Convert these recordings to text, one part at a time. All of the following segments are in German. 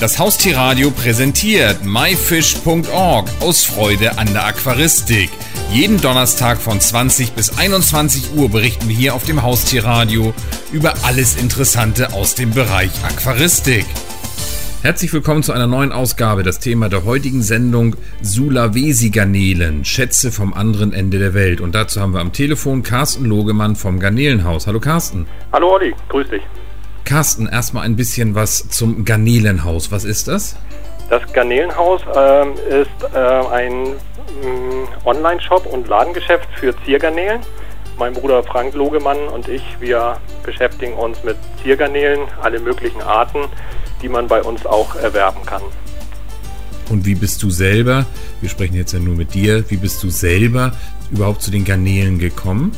Das Haustierradio präsentiert myfish.org aus Freude an der Aquaristik. Jeden Donnerstag von 20 bis 21 Uhr berichten wir hier auf dem Haustierradio über alles Interessante aus dem Bereich Aquaristik. Herzlich willkommen zu einer neuen Ausgabe. Das Thema der heutigen Sendung Sulawesi-Garnelen, Schätze vom anderen Ende der Welt. Und dazu haben wir am Telefon Carsten Logemann vom Garnelenhaus. Hallo Carsten. Hallo Olli, grüß dich. Carsten, erstmal ein bisschen was zum Garnelenhaus. Was ist das? Das Garnelenhaus äh, ist äh, ein mm, Online-Shop und Ladengeschäft für Ziergarnelen. Mein Bruder Frank Logemann und ich, wir beschäftigen uns mit Ziergarnelen, alle möglichen Arten, die man bei uns auch erwerben kann. Und wie bist du selber, wir sprechen jetzt ja nur mit dir, wie bist du selber überhaupt zu den Garnelen gekommen?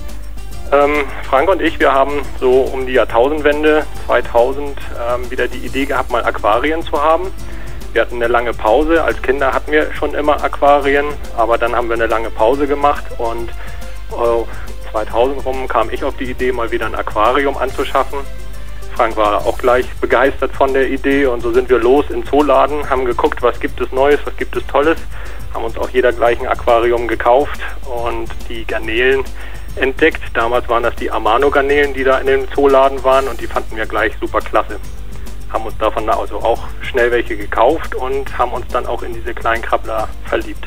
Ähm, Frank und ich, wir haben so um die Jahrtausendwende 2000 ähm, wieder die Idee gehabt, mal Aquarien zu haben. Wir hatten eine lange Pause. Als Kinder hatten wir schon immer Aquarien, aber dann haben wir eine lange Pause gemacht und äh, 2000 rum kam ich auf die Idee, mal wieder ein Aquarium anzuschaffen. Frank war auch gleich begeistert von der Idee und so sind wir los in Zooladen, haben geguckt, was gibt es Neues, was gibt es Tolles, haben uns auch jeder gleich ein Aquarium gekauft und die Garnelen entdeckt. Damals waren das die Amano-Garnelen, die da in dem Zooladen waren und die fanden wir gleich super klasse. Haben uns davon also auch schnell welche gekauft und haben uns dann auch in diese kleinen Krabbler verliebt.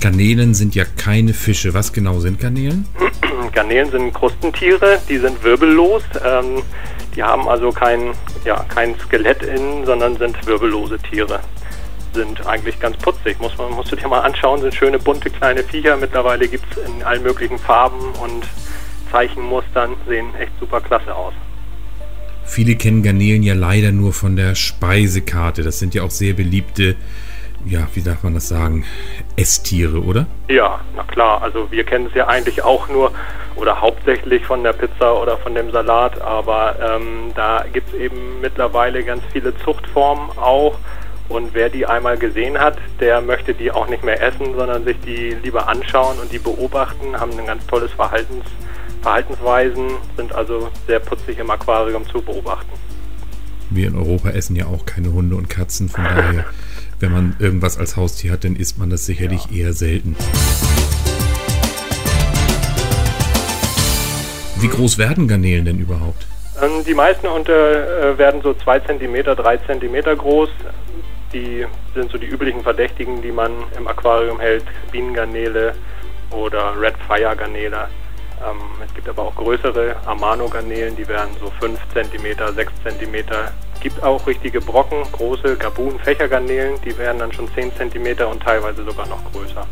Garnelen sind ja keine Fische. Was genau sind Garnelen? Garnelen sind Krustentiere, die sind wirbellos. Ähm, die haben also kein, ja, kein Skelett innen, sondern sind wirbellose Tiere sind eigentlich ganz putzig. Muss man, musst du dir mal anschauen, sind schöne bunte kleine Viecher. Mittlerweile gibt es in allen möglichen Farben und Zeichenmustern, sehen echt super klasse aus. Viele kennen Garnelen ja leider nur von der Speisekarte. Das sind ja auch sehr beliebte, ja, wie darf man das sagen, Esstiere, oder? Ja, na klar. Also wir kennen es ja eigentlich auch nur oder hauptsächlich von der Pizza oder von dem Salat, aber ähm, da gibt es eben mittlerweile ganz viele Zuchtformen auch und wer die einmal gesehen hat, der möchte die auch nicht mehr essen, sondern sich die lieber anschauen und die beobachten, haben ein ganz tolles Verhaltens, Verhaltensweisen, sind also sehr putzig im Aquarium zu beobachten. Wir in Europa essen ja auch keine Hunde und Katzen, von daher, wenn man irgendwas als Haustier hat, dann isst man das sicherlich ja. eher selten. Wie groß werden Garnelen denn überhaupt? Ähm, die meisten unter, äh, werden so 2 cm, 3 cm groß die sind so die üblichen Verdächtigen, die man im Aquarium hält. Bienengarnele oder Red Fire Garnele. Ähm, es gibt aber auch größere Amano-Garnelen, die werden so 5 cm, 6 cm. Es gibt auch richtige Brocken, große Gabun-Fächergarnelen, die werden dann schon 10 cm und teilweise sogar noch größer.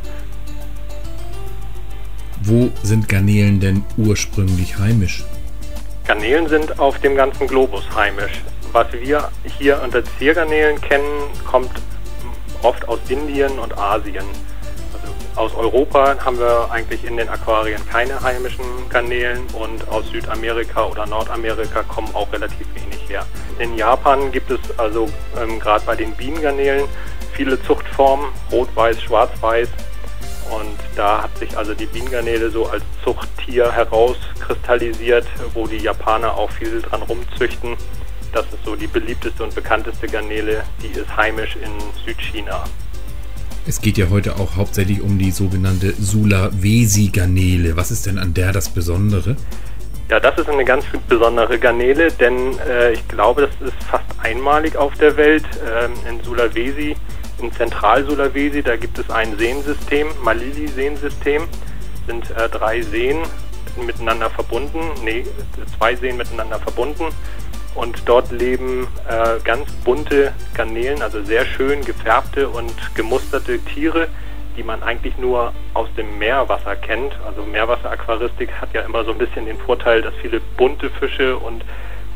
Wo sind Garnelen denn ursprünglich heimisch? Garnelen sind auf dem ganzen Globus heimisch was wir hier unter Ziergarnelen kennen, kommt oft aus Indien und Asien. Also aus Europa haben wir eigentlich in den Aquarien keine heimischen Garnelen und aus Südamerika oder Nordamerika kommen auch relativ wenig her. In Japan gibt es also ähm, gerade bei den Bienengarnelen viele Zuchtformen, rot, weiß, schwarz, weiß. Und da hat sich also die Bienengarnele so als Zuchttier herauskristallisiert, wo die Japaner auch viel dran rumzüchten. Das ist so die beliebteste und bekannteste Garnele, die ist heimisch in Südchina. Es geht ja heute auch hauptsächlich um die sogenannte Sulawesi-Garnele. Was ist denn an der das Besondere? Ja, das ist eine ganz besondere Garnele, denn äh, ich glaube, das ist fast einmalig auf der Welt. Ähm, in Sulawesi, in Zentral-Sulawesi, da gibt es ein Seensystem, Malili-Seensystem, sind äh, drei Seen miteinander verbunden, nee, zwei Seen miteinander verbunden und dort leben äh, ganz bunte Garnelen, also sehr schön gefärbte und gemusterte Tiere, die man eigentlich nur aus dem Meerwasser kennt. Also Meerwasseraquaristik hat ja immer so ein bisschen den Vorteil, dass viele bunte Fische und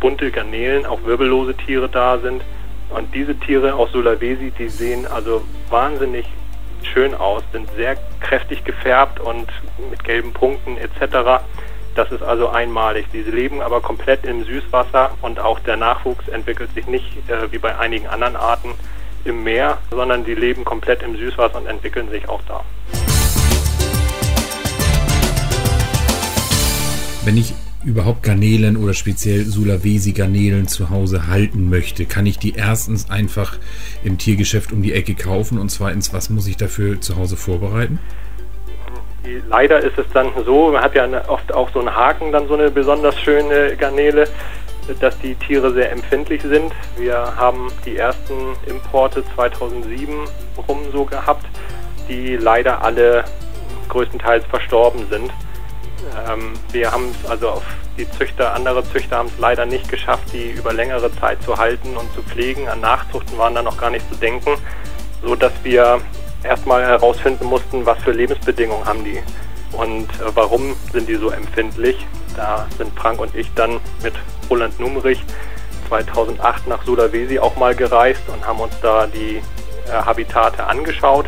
bunte Garnelen, auch wirbellose Tiere da sind. Und diese Tiere aus Sulawesi, die sehen also wahnsinnig schön aus, sind sehr kräftig gefärbt und mit gelben Punkten etc. Das ist also einmalig. Diese leben aber komplett im Süßwasser und auch der Nachwuchs entwickelt sich nicht äh, wie bei einigen anderen Arten im Meer, sondern die leben komplett im Süßwasser und entwickeln sich auch da. Wenn ich überhaupt Garnelen oder speziell Sulawesi-Garnelen zu Hause halten möchte, kann ich die erstens einfach im Tiergeschäft um die Ecke kaufen und zweitens, was muss ich dafür zu Hause vorbereiten? Leider ist es dann so, man hat ja oft auch so einen Haken, dann so eine besonders schöne Garnele, dass die Tiere sehr empfindlich sind. Wir haben die ersten Importe 2007 rum so gehabt, die leider alle größtenteils verstorben sind. Ähm, wir haben es also auf die Züchter, andere Züchter haben es leider nicht geschafft, die über längere Zeit zu halten und zu pflegen. An Nachzuchten waren da noch gar nicht zu denken, so dass wir erstmal herausfinden mussten, was für Lebensbedingungen haben die und äh, warum sind die so empfindlich. Da sind Frank und ich dann mit Roland Nummerich 2008 nach Sulawesi auch mal gereist und haben uns da die äh, Habitate angeschaut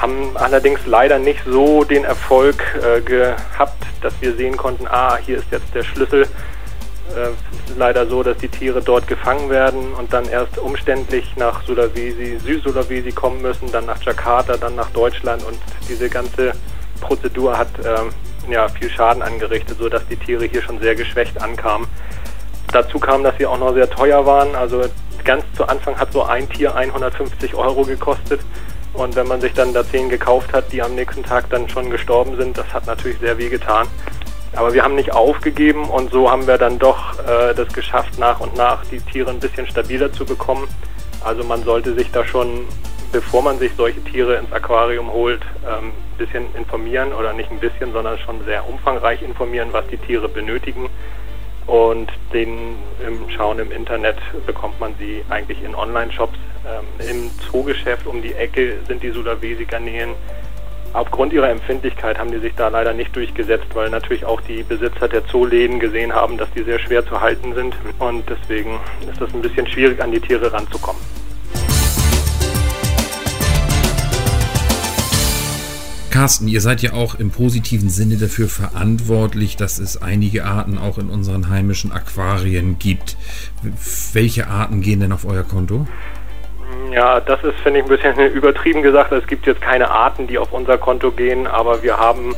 haben allerdings leider nicht so den Erfolg äh, gehabt, dass wir sehen konnten, ah, hier ist jetzt der Schlüssel. Äh, es ist leider so, dass die Tiere dort gefangen werden und dann erst umständlich nach Sulawesi, Süd-Sulawesi kommen müssen, dann nach Jakarta, dann nach Deutschland und diese ganze Prozedur hat äh, ja, viel Schaden angerichtet, sodass die Tiere hier schon sehr geschwächt ankamen. Dazu kam, dass sie auch noch sehr teuer waren. Also ganz zu Anfang hat so ein Tier 150 Euro gekostet. Und wenn man sich dann da zehn gekauft hat, die am nächsten Tag dann schon gestorben sind, das hat natürlich sehr weh getan. Aber wir haben nicht aufgegeben und so haben wir dann doch äh, das geschafft, nach und nach die Tiere ein bisschen stabiler zu bekommen. Also man sollte sich da schon, bevor man sich solche Tiere ins Aquarium holt, ähm, ein bisschen informieren oder nicht ein bisschen, sondern schon sehr umfangreich informieren, was die Tiere benötigen. Und den im Schauen im Internet bekommt man sie eigentlich in Online-Shops. Ähm, Im Zoogeschäft um die Ecke sind die Sulawesi-Garnelen. Aufgrund ihrer Empfindlichkeit haben die sich da leider nicht durchgesetzt, weil natürlich auch die Besitzer der Zooläden gesehen haben, dass die sehr schwer zu halten sind. Und deswegen ist es ein bisschen schwierig, an die Tiere ranzukommen. Carsten, ihr seid ja auch im positiven Sinne dafür verantwortlich, dass es einige Arten auch in unseren heimischen Aquarien gibt. Welche Arten gehen denn auf euer Konto? Ja, das ist, finde ich, ein bisschen übertrieben gesagt. Es gibt jetzt keine Arten, die auf unser Konto gehen, aber wir haben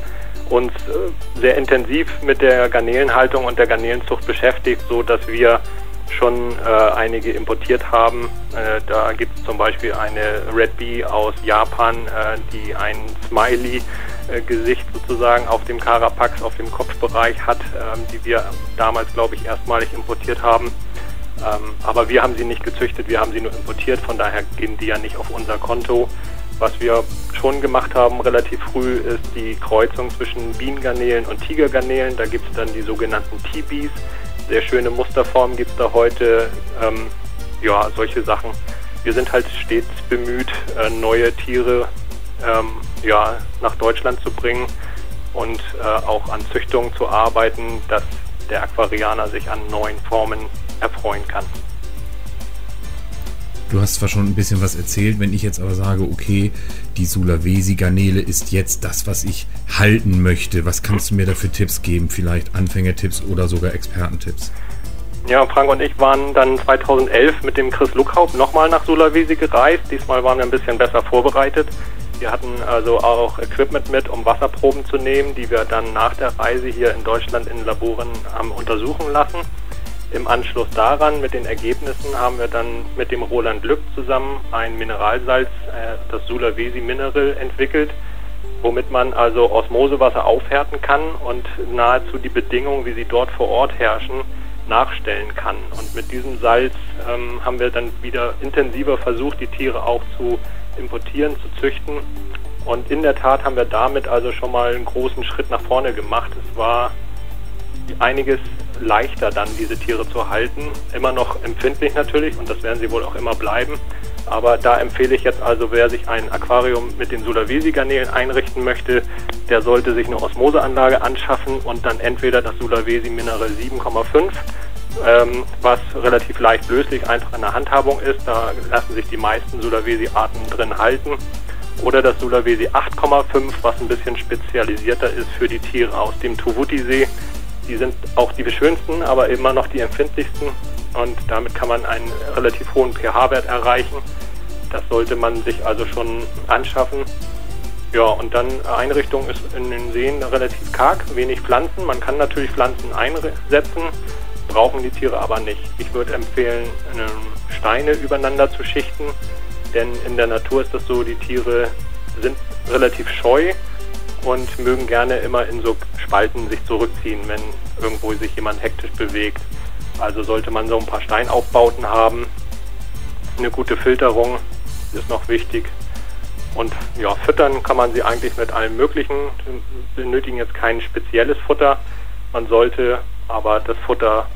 uns äh, sehr intensiv mit der Garnelenhaltung und der Garnelenzucht beschäftigt, so dass wir schon äh, einige importiert haben. Äh, da gibt es zum Beispiel eine Red Bee aus Japan, äh, die ein Smiley-Gesicht sozusagen auf dem Carapax, auf dem Kopfbereich hat, ähm, die wir damals, glaube ich, erstmalig importiert haben. Ähm, aber wir haben sie nicht gezüchtet, wir haben sie nur importiert, von daher gehen die ja nicht auf unser Konto. Was wir schon gemacht haben relativ früh ist die Kreuzung zwischen Bienengarnelen und Tigergarnelen. Da gibt es dann die sogenannten T-Bees sehr schöne Musterformen gibt es da heute. Ähm, ja, solche Sachen. Wir sind halt stets bemüht, äh, neue Tiere ähm, ja, nach Deutschland zu bringen und äh, auch an Züchtungen zu arbeiten, dass der Aquarianer sich an neuen Formen erfreuen kann. Du hast zwar schon ein bisschen was erzählt, wenn ich jetzt aber sage, okay, die Sulawesi-Garnele ist jetzt das, was ich halten möchte. Was kannst du mir da für Tipps geben? Vielleicht Anfängertipps oder sogar Expertentipps? Ja, Frank und ich waren dann 2011 mit dem Chris Luckhaupt nochmal nach Sulawesi gereist. Diesmal waren wir ein bisschen besser vorbereitet. Wir hatten also auch Equipment mit, um Wasserproben zu nehmen, die wir dann nach der Reise hier in Deutschland in Laboren haben untersuchen lassen. Im Anschluss daran, mit den Ergebnissen, haben wir dann mit dem Roland Lück zusammen ein Mineralsalz, äh, das Sulawesi Mineral, entwickelt, womit man also Osmosewasser aufhärten kann und nahezu die Bedingungen, wie sie dort vor Ort herrschen, nachstellen kann. Und mit diesem Salz ähm, haben wir dann wieder intensiver versucht, die Tiere auch zu importieren, zu züchten. Und in der Tat haben wir damit also schon mal einen großen Schritt nach vorne gemacht. Es war einiges leichter dann diese Tiere zu halten. Immer noch empfindlich natürlich und das werden sie wohl auch immer bleiben. Aber da empfehle ich jetzt also, wer sich ein Aquarium mit den Sulawesi-Garnelen einrichten möchte, der sollte sich eine Osmoseanlage anschaffen und dann entweder das Sulawesi Mineral 7,5, ähm, was relativ leicht löslich einfach in der Handhabung ist. Da lassen sich die meisten Sulawesi-Arten drin halten. Oder das Sulawesi 8,5, was ein bisschen spezialisierter ist für die Tiere aus dem Tuvuti-See. Die sind auch die schönsten, aber immer noch die empfindlichsten. Und damit kann man einen relativ hohen pH-Wert erreichen. Das sollte man sich also schon anschaffen. Ja, und dann Einrichtung ist in den Seen relativ karg, wenig Pflanzen. Man kann natürlich Pflanzen einsetzen, brauchen die Tiere aber nicht. Ich würde empfehlen, Steine übereinander zu schichten, denn in der Natur ist das so, die Tiere sind relativ scheu und mögen gerne immer in so Spalten sich zurückziehen, wenn irgendwo sich jemand hektisch bewegt. Also sollte man so ein paar Steinaufbauten haben. Eine gute Filterung ist noch wichtig. Und ja, füttern kann man sie eigentlich mit allem Möglichen. Sie benötigen jetzt kein spezielles Futter. Man sollte aber das Futter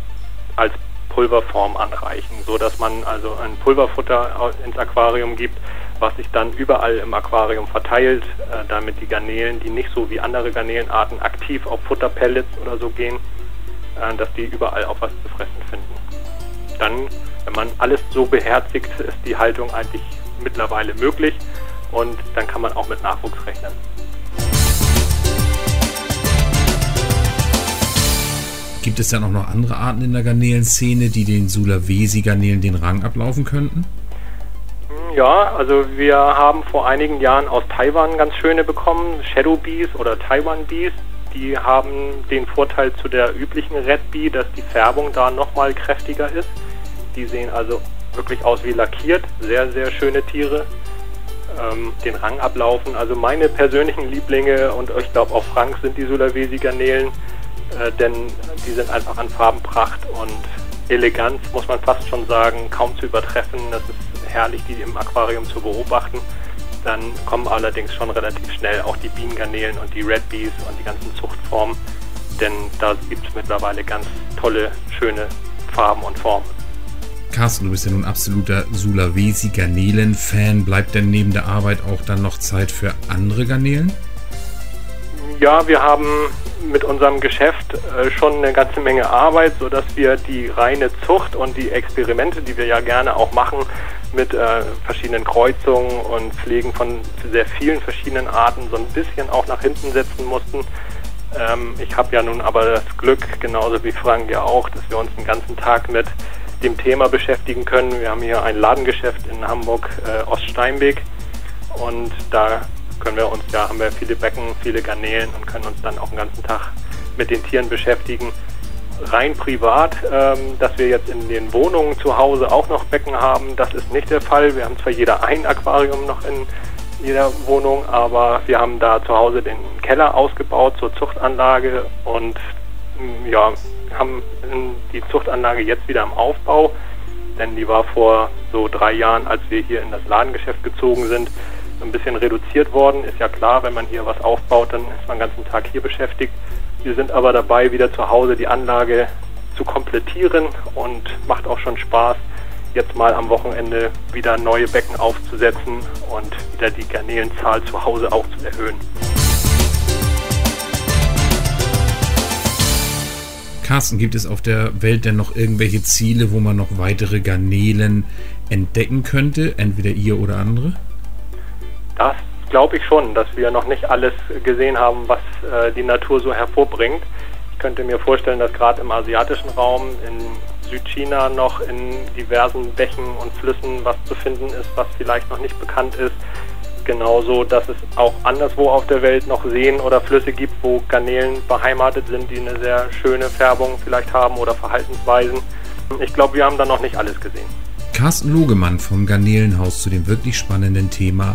als Pulverform anreichen, so dass man also ein Pulverfutter ins Aquarium gibt, was sich dann überall im Aquarium verteilt, äh, damit die Garnelen, die nicht so wie andere Garnelenarten aktiv auf Futterpellets oder so gehen, äh, dass die überall auch was zu fressen finden. Dann, wenn man alles so beherzigt, ist die Haltung eigentlich mittlerweile möglich und dann kann man auch mit Nachwuchs rechnen. Gibt es dann auch noch andere Arten in der Garnelenszene, die den Sulawesi-Garnelen den Rang ablaufen könnten? Ja, also wir haben vor einigen Jahren aus Taiwan ganz schöne bekommen, Shadow Bees oder Taiwan Bees. Die haben den Vorteil zu der üblichen Red Bee, dass die Färbung da nochmal kräftiger ist. Die sehen also wirklich aus wie lackiert, sehr, sehr schöne Tiere. Ähm, den Rang ablaufen. Also meine persönlichen Lieblinge und ich glaube auch Frank sind die Sulawesi-Garnelen äh, denn die sind einfach an Farbenpracht und Eleganz, muss man fast schon sagen, kaum zu übertreffen. Das ist herrlich, die im Aquarium zu beobachten. Dann kommen allerdings schon relativ schnell auch die Bienengarnelen und die Red Bees und die ganzen Zuchtformen, denn da gibt es mittlerweile ganz tolle, schöne Farben und Formen. Carsten, du bist ja nun absoluter Sulawesi-Garnelen-Fan. Bleibt denn neben der Arbeit auch dann noch Zeit für andere Garnelen? Ja, wir haben mit unserem Geschäft äh, schon eine ganze Menge Arbeit, sodass wir die reine Zucht und die Experimente, die wir ja gerne auch machen, mit äh, verschiedenen Kreuzungen und Pflegen von sehr vielen verschiedenen Arten so ein bisschen auch nach hinten setzen mussten. Ähm, ich habe ja nun aber das Glück, genauso wie Frank ja auch, dass wir uns den ganzen Tag mit dem Thema beschäftigen können. Wir haben hier ein Ladengeschäft in Hamburg äh, Oststeinweg und da können wir uns ja, haben wir viele Becken, viele Garnelen und können uns dann auch den ganzen Tag mit den Tieren beschäftigen. Rein privat, ähm, dass wir jetzt in den Wohnungen zu Hause auch noch Becken haben, das ist nicht der Fall. Wir haben zwar jeder ein Aquarium noch in jeder Wohnung, aber wir haben da zu Hause den Keller ausgebaut zur Zuchtanlage und mm, ja, haben die Zuchtanlage jetzt wieder im Aufbau, denn die war vor so drei Jahren, als wir hier in das Ladengeschäft gezogen sind, ein bisschen reduziert worden. Ist ja klar, wenn man hier was aufbaut, dann ist man den ganzen Tag hier beschäftigt. Wir sind aber dabei, wieder zu Hause die Anlage zu komplettieren und macht auch schon Spaß, jetzt mal am Wochenende wieder neue Becken aufzusetzen und wieder die Garnelenzahl zu Hause auch zu erhöhen. Carsten, gibt es auf der Welt denn noch irgendwelche Ziele, wo man noch weitere Garnelen entdecken könnte? Entweder ihr oder andere? Glaube ich schon, dass wir noch nicht alles gesehen haben, was äh, die Natur so hervorbringt. Ich könnte mir vorstellen, dass gerade im asiatischen Raum, in Südchina noch in diversen Bächen und Flüssen was zu finden ist, was vielleicht noch nicht bekannt ist. Genauso, dass es auch anderswo auf der Welt noch Seen oder Flüsse gibt, wo Garnelen beheimatet sind, die eine sehr schöne Färbung vielleicht haben oder Verhaltensweisen. Ich glaube, wir haben da noch nicht alles gesehen. Carsten Logemann vom Garnelenhaus zu dem wirklich spannenden Thema